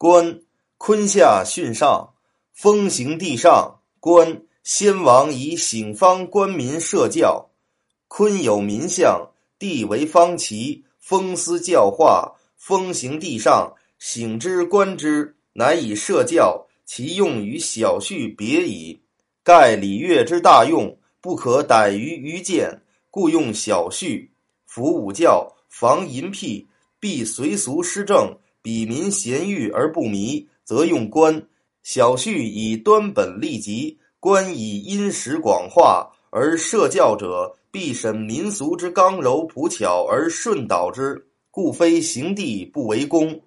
官，坤下巽上，风行地上。官，先王以醒方官民设教。坤有民相，地为方旗，风思教化，风行地上，醒之观之，乃以设教。其用于小序别矣。盖礼乐之大用，不可逮于愚见，故用小序。夫武教，防淫僻，必随俗施政，比民贤欲而不迷，则用官。小婿以端本立极，官以殷实广化，而社教者，必审民俗之刚柔朴巧而顺导之，故非行地不为公。